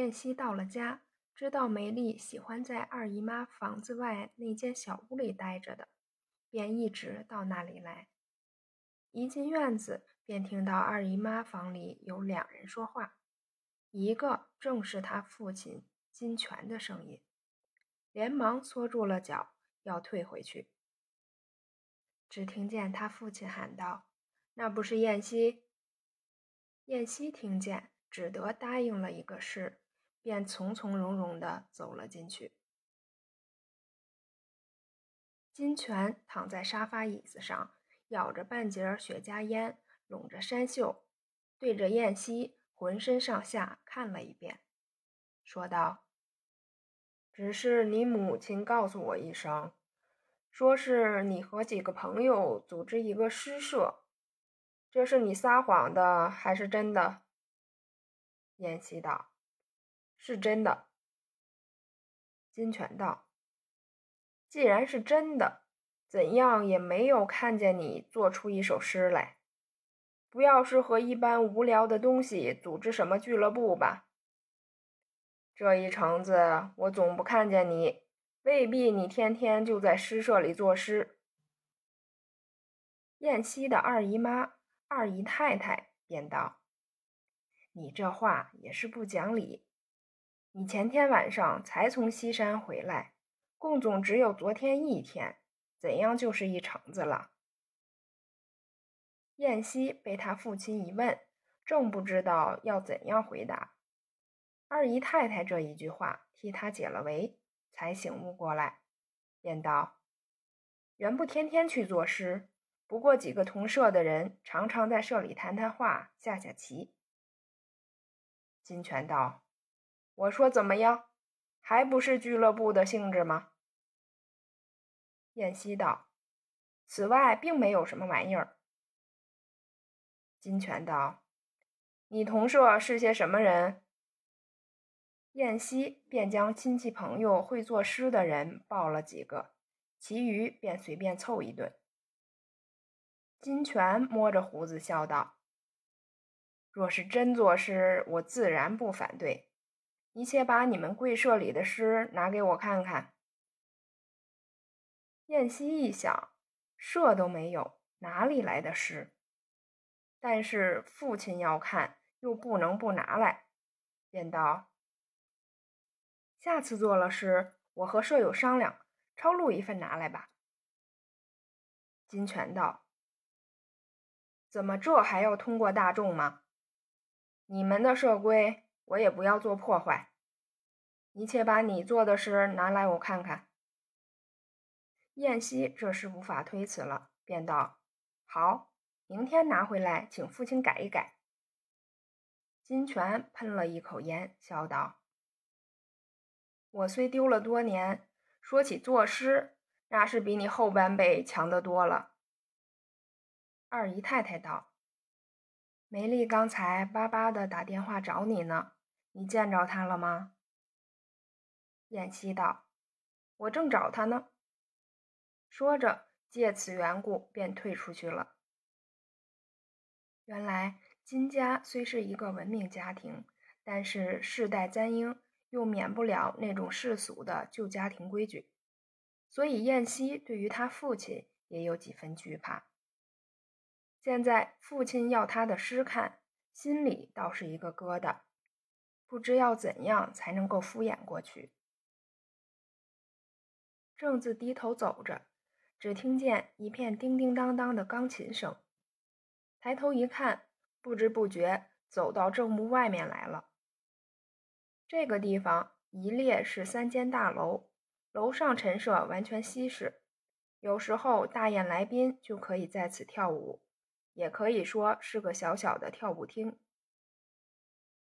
燕西到了家，知道梅丽喜欢在二姨妈房子外那间小屋里待着的，便一直到那里来。一进院子，便听到二姨妈房里有两人说话，一个正是他父亲金泉的声音，连忙缩住了脚，要退回去。只听见他父亲喊道：“那不是燕西？”燕西听见，只得答应了一个是，便从从容容地走了进去。金泉躺在沙发椅子上。咬着半截雪茄烟，拢着衫袖，对着燕西浑身上下看了一遍，说道：“只是你母亲告诉我一声，说是你和几个朋友组织一个诗社，这是你撒谎的还是真的？”燕西道：“是真的。”金泉道：“既然是真的。”怎样也没有看见你做出一首诗来，不要是和一般无聊的东西组织什么俱乐部吧？这一程子我总不看见你，未必你天天就在诗社里作诗。燕西的二姨妈、二姨太太便道：“你这话也是不讲理。你前天晚上才从西山回来，共总只有昨天一天。”怎样就是一橙子了？燕西被他父亲一问，正不知道要怎样回答。二姨太太这一句话替他解了围，才醒悟过来，便道：“原不天天去作诗，不过几个同社的人常常在社里谈谈话、下下棋。”金泉道：“我说怎么样，还不是俱乐部的性质吗？”燕西道：“此外，并没有什么玩意儿。”金泉道：“你同舍是些什么人？”燕西便将亲戚朋友会作诗的人报了几个，其余便随便凑一顿。金泉摸着胡子笑道：“若是真作诗，我自然不反对。你且把你们贵社里的诗拿给我看看。”燕西一想，社都没有，哪里来的诗？但是父亲要看，又不能不拿来，便道：“下次做了诗，我和舍友商量，抄录一份拿来吧。”金泉道：“怎么这还要通过大众吗？你们的社规，我也不要做破坏。你且把你做的诗拿来，我看看。”燕西这时无法推辞了，便道：“好，明天拿回来，请父亲改一改。”金泉喷了一口烟，笑道：“我虽丢了多年，说起作诗，那是比你后半辈强得多了。”二姨太太道：“梅丽刚才巴巴的打电话找你呢，你见着他了吗？”燕西道：“我正找他呢。”说着，借此缘故便退出去了。原来金家虽是一个文明家庭，但是世代簪缨，又免不了那种世俗的旧家庭规矩，所以燕西对于他父亲也有几分惧怕。现在父亲要他的诗看，心里倒是一个疙瘩，不知要怎样才能够敷衍过去。正自低头走着。只听见一片叮叮当当的钢琴声，抬头一看，不知不觉走到正屋外面来了。这个地方一列是三间大楼，楼上陈设完全西式，有时候大宴来宾就可以在此跳舞，也可以说是个小小的跳舞厅。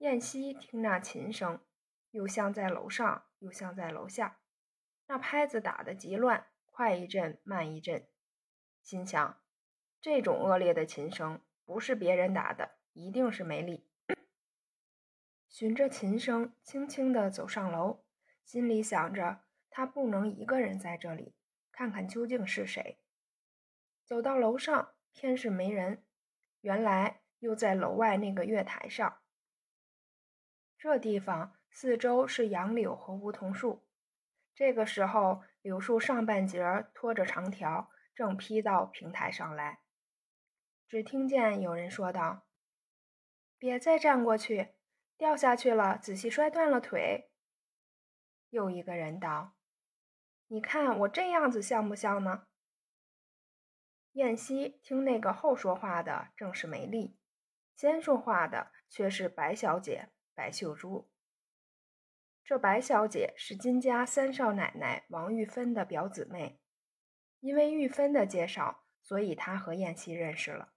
燕西听那琴声，又像在楼上，又像在楼下，那拍子打得极乱。快一阵，慢一阵，心想：这种恶劣的琴声，不是别人打的，一定是梅丽。循着琴声，轻轻地走上楼，心里想着：他不能一个人在这里，看看究竟是谁。走到楼上，偏是没人，原来又在楼外那个月台上。这地方四周是杨柳和梧桐树。这个时候，柳树上半截拖着长条，正劈到平台上来。只听见有人说道：“别再站过去，掉下去了，仔细摔断了腿。”又一个人道：“你看我这样子像不像呢？”燕西听那个后说话的正是梅丽，先说话的却是白小姐白秀珠。这白小姐是金家三少奶奶王玉芬的表姊妹，因为玉芬的介绍，所以她和燕西认识了。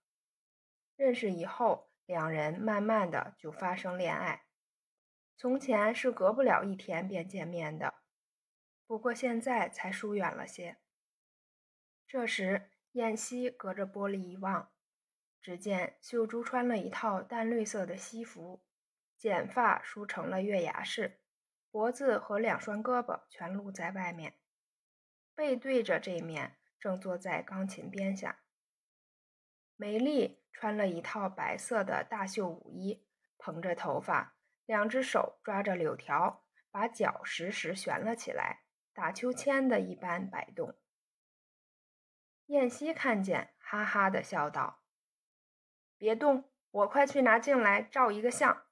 认识以后，两人慢慢的就发生恋爱。从前是隔不了一天便见面的，不过现在才疏远了些。这时。燕西隔着玻璃一望，只见秀珠穿了一套淡绿色的西服，剪发梳成了月牙式，脖子和两双胳膊全露在外面，背对着这面，正坐在钢琴边下。梅丽穿了一套白色的大袖舞衣，蓬着头发，两只手抓着柳条，把脚时时悬了起来，打秋千的一般摆动。燕西看见，哈哈的笑道：“别动，我快去拿镜来照一个相。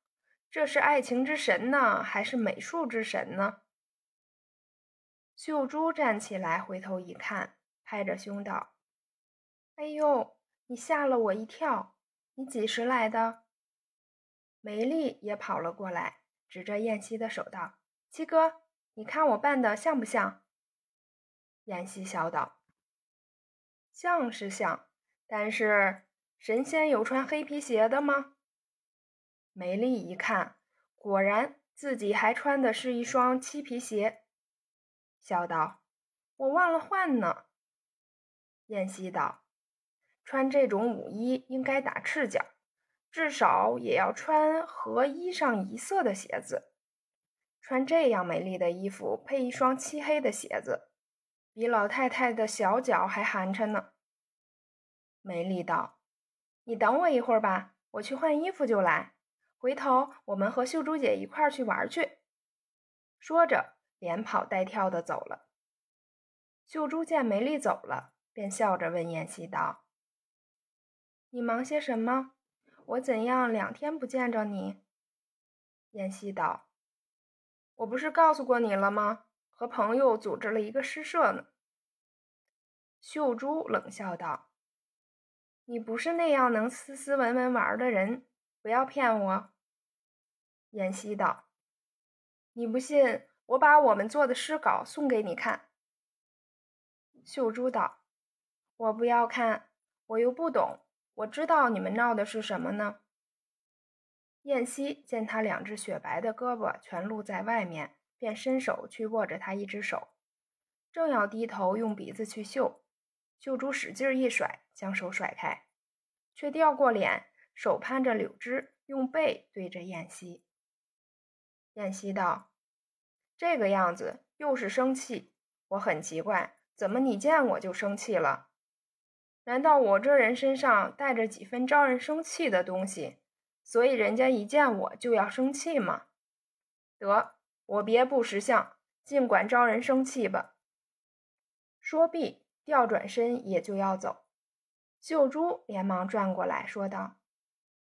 这是爱情之神呢，还是美术之神呢？”秀珠站起来，回头一看，拍着胸道：“哎呦，你吓了我一跳！你几时来的？”梅丽也跑了过来，指着燕西的手道：“七哥，你看我扮的像不像？”燕西笑道。像是像，但是神仙有穿黑皮鞋的吗？梅丽一看，果然自己还穿的是一双漆皮鞋，笑道：“我忘了换呢。”燕西道：“穿这种舞衣应该打赤脚，至少也要穿和衣裳一色的鞋子。穿这样美丽的衣服，配一双漆黑的鞋子。”比老太太的小脚还寒碜呢。梅丽道：“你等我一会儿吧，我去换衣服就来。回头我们和秀珠姐一块儿去玩去。”说着，连跑带跳的走了。秀珠见梅丽走了，便笑着问燕西道：“你忙些什么？我怎样两天不见着你？”燕西道：“我不是告诉过你了吗？”和朋友组织了一个诗社呢。秀珠冷笑道：“你不是那样能斯斯文文玩的人，不要骗我。”燕西道：“你不信，我把我们做的诗稿送给你看。”秀珠道：“我不要看，我又不懂，我知道你们闹的是什么呢。”燕西见他两只雪白的胳膊全露在外面。便伸手去握着他一只手，正要低头用鼻子去嗅，秀珠使劲一甩，将手甩开，却掉过脸，手攀着柳枝，用背对着燕西。燕西道：“这个样子又是生气，我很奇怪，怎么你见我就生气了？难道我这人身上带着几分招人生气的东西，所以人家一见我就要生气吗？得。”我别不识相，尽管招人生气吧。说毕，调转身也就要走。秀珠连忙转过来说道：“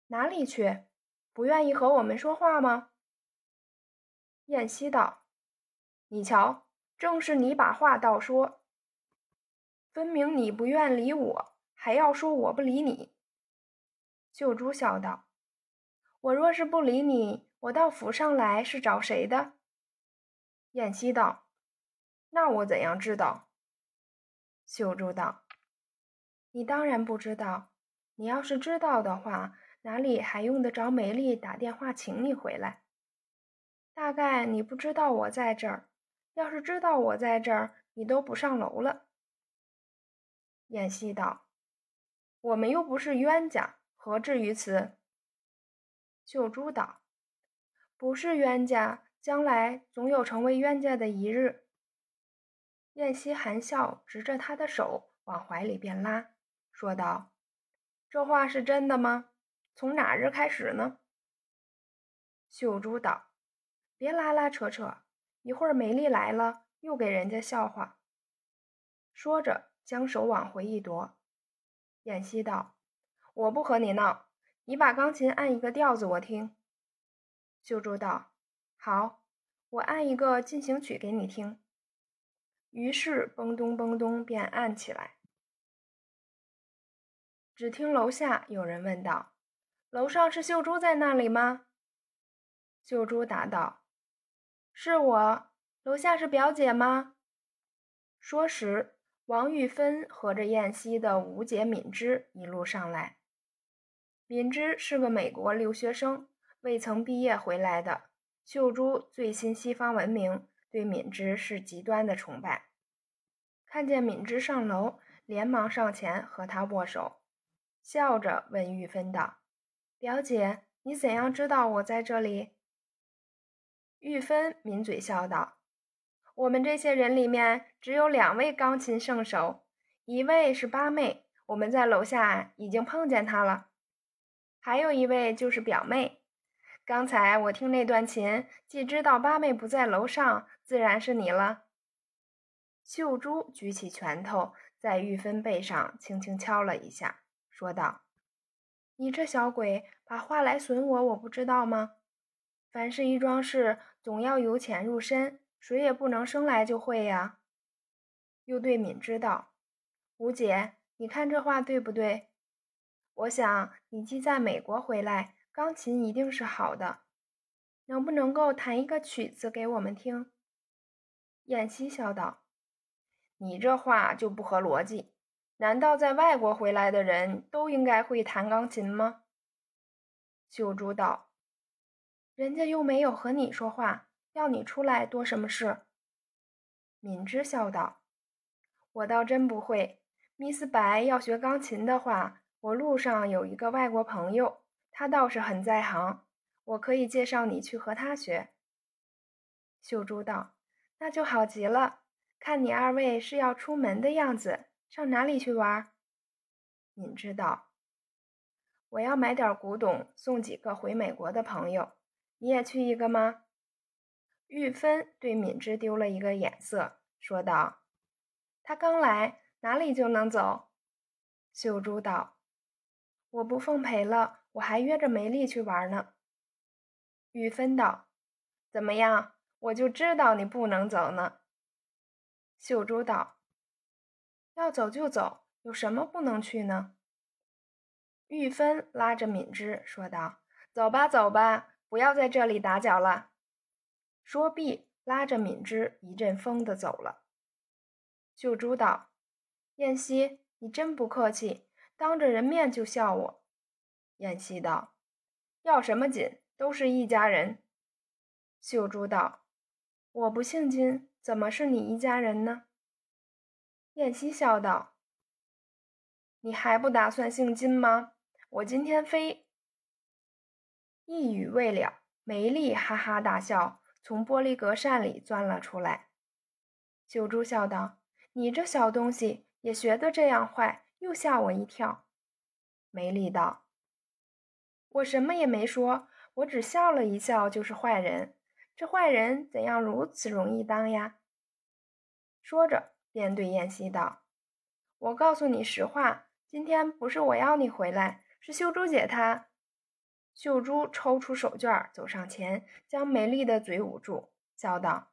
哪里去？不愿意和我们说话吗？”燕西道：“你瞧，正是你把话倒说，分明你不愿理我，还要说我不理你。”秀珠笑道：“我若是不理你，我到府上来是找谁的？”燕西道：“那我怎样知道？”秀珠道：“你当然不知道。你要是知道的话，哪里还用得着梅丽打电话请你回来？大概你不知道我在这儿。要是知道我在这儿，你都不上楼了。”燕西道：“我们又不是冤家，何至于此？”秀珠道：“不是冤家。”将来总有成为冤家的一日。燕西含笑，执着他的手往怀里边拉，说道：“这话是真的吗？从哪日开始呢？”秀珠道：“别拉拉扯扯，一会儿梅丽来了又给人家笑话。”说着，将手往回一夺。燕西道：“我不和你闹，你把钢琴按一个调子我听。”秀珠道：“好，我按一个进行曲给你听。”于是嘣咚嘣咚便按起来。只听楼下有人问道：“楼上是秀珠在那里吗？”秀珠答道：“是我。”楼下是表姐吗？说时，王玉芬和着燕西的五姐敏芝一路上来。敏芝是个美国留学生，未曾毕业回来的。秀珠最新西方文明，对敏芝是极端的崇拜。看见敏芝上楼，连忙上前和她握手。笑着问玉芬道：“表姐，你怎样知道我在这里？”玉芬抿嘴笑道：“我们这些人里面只有两位钢琴圣手，一位是八妹，我们在楼下已经碰见她了；还有一位就是表妹。刚才我听那段琴，既知道八妹不在楼上，自然是你了。”秀珠举起拳头，在玉芬背上轻轻敲了一下。说道：“你这小鬼，把话来损我，我不知道吗？凡是一桩事，总要由浅入深，谁也不能生来就会呀。”又对敏知道：“吴姐，你看这话对不对？我想你既在美国回来，钢琴一定是好的，能不能够弹一个曲子给我们听？”燕西笑道：“你这话就不合逻辑。”难道在外国回来的人都应该会弹钢琴吗？秀珠道：“人家又没有和你说话，要你出来多什么事？”敏芝笑道：“我倒真不会。米斯白要学钢琴的话，我路上有一个外国朋友，他倒是很在行，我可以介绍你去和他学。”秀珠道：“那就好极了。看你二位是要出门的样子。”上哪里去玩？敏知道，我要买点古董送几个回美国的朋友，你也去一个吗？玉芬对敏芝丢了一个眼色，说道：“他刚来，哪里就能走？”秀珠道：“我不奉陪了，我还约着梅丽去玩呢。”玉芬道：“怎么样？我就知道你不能走呢。”秀珠道。要走就走，有什么不能去呢？玉芬拉着敏芝说道：“走吧，走吧，不要在这里打搅了。”说毕，拉着敏芝一阵风的走了。秀珠道：“燕西，你真不客气，当着人面就笑我。”燕西道：“要什么紧？都是一家人。”秀珠道：“我不姓金，怎么是你一家人呢？”燕西笑道：“你还不打算姓金吗？我今天非……”一语未了，梅丽哈哈大笑，从玻璃格扇里钻了出来。秀珠笑道：“你这小东西也学得这样坏，又吓我一跳。”梅丽道：“我什么也没说，我只笑了一笑，就是坏人。这坏人怎样如此容易当呀？”说着。便对燕西道：“我告诉你实话，今天不是我要你回来，是秀珠姐她。”秀珠抽出手绢，走上前，将梅丽的嘴捂住，笑道：“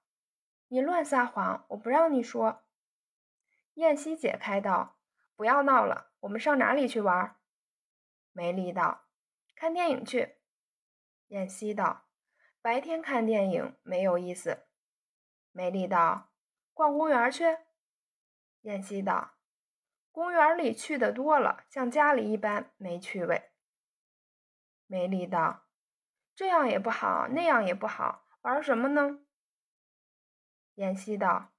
你乱撒谎，我不让你说。”燕西解开道：“不要闹了，我们上哪里去玩？”梅丽道：“看电影去。”燕西道：“白天看电影没有意思。”梅丽道：“逛公园去。”燕西道：“公园里去的多了，像家里一般没趣味。”梅丽道：“这样也不好，那样也不好，玩什么呢？”燕西道：“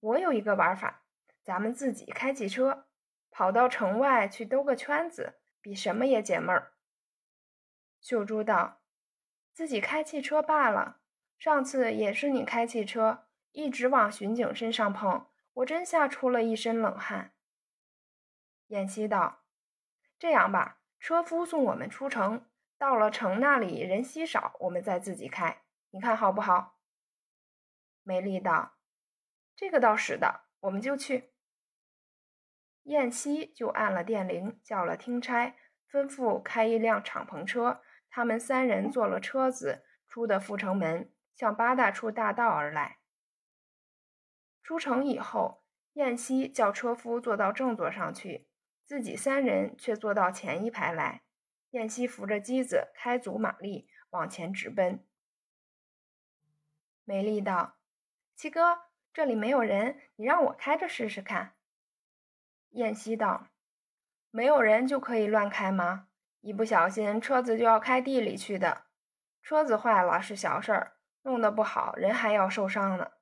我有一个玩法，咱们自己开汽车，跑到城外去兜个圈子，比什么也解闷儿。”秀珠道：“自己开汽车罢了，上次也是你开汽车，一直往巡警身上碰。”我真吓出了一身冷汗。燕西道：“这样吧，车夫送我们出城，到了城那里人稀少，我们再自己开。你看好不好？”美丽道：“这个倒使的，我们就去。”燕西就按了电铃，叫了听差，吩咐开一辆敞篷车。他们三人坐了车子，出的阜成门，向八大处大道而来。出城以后，燕西叫车夫坐到正座上去，自己三人却坐到前一排来。燕西扶着机子，开足马力往前直奔。美丽道：“七哥，这里没有人，你让我开着试试看。”燕西道：“没有人就可以乱开吗？一不小心车子就要开地里去的。车子坏了是小事儿，弄得不好人还要受伤呢。”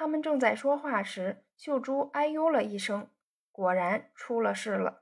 他们正在说话时，秀珠哎呦了一声，果然出了事了。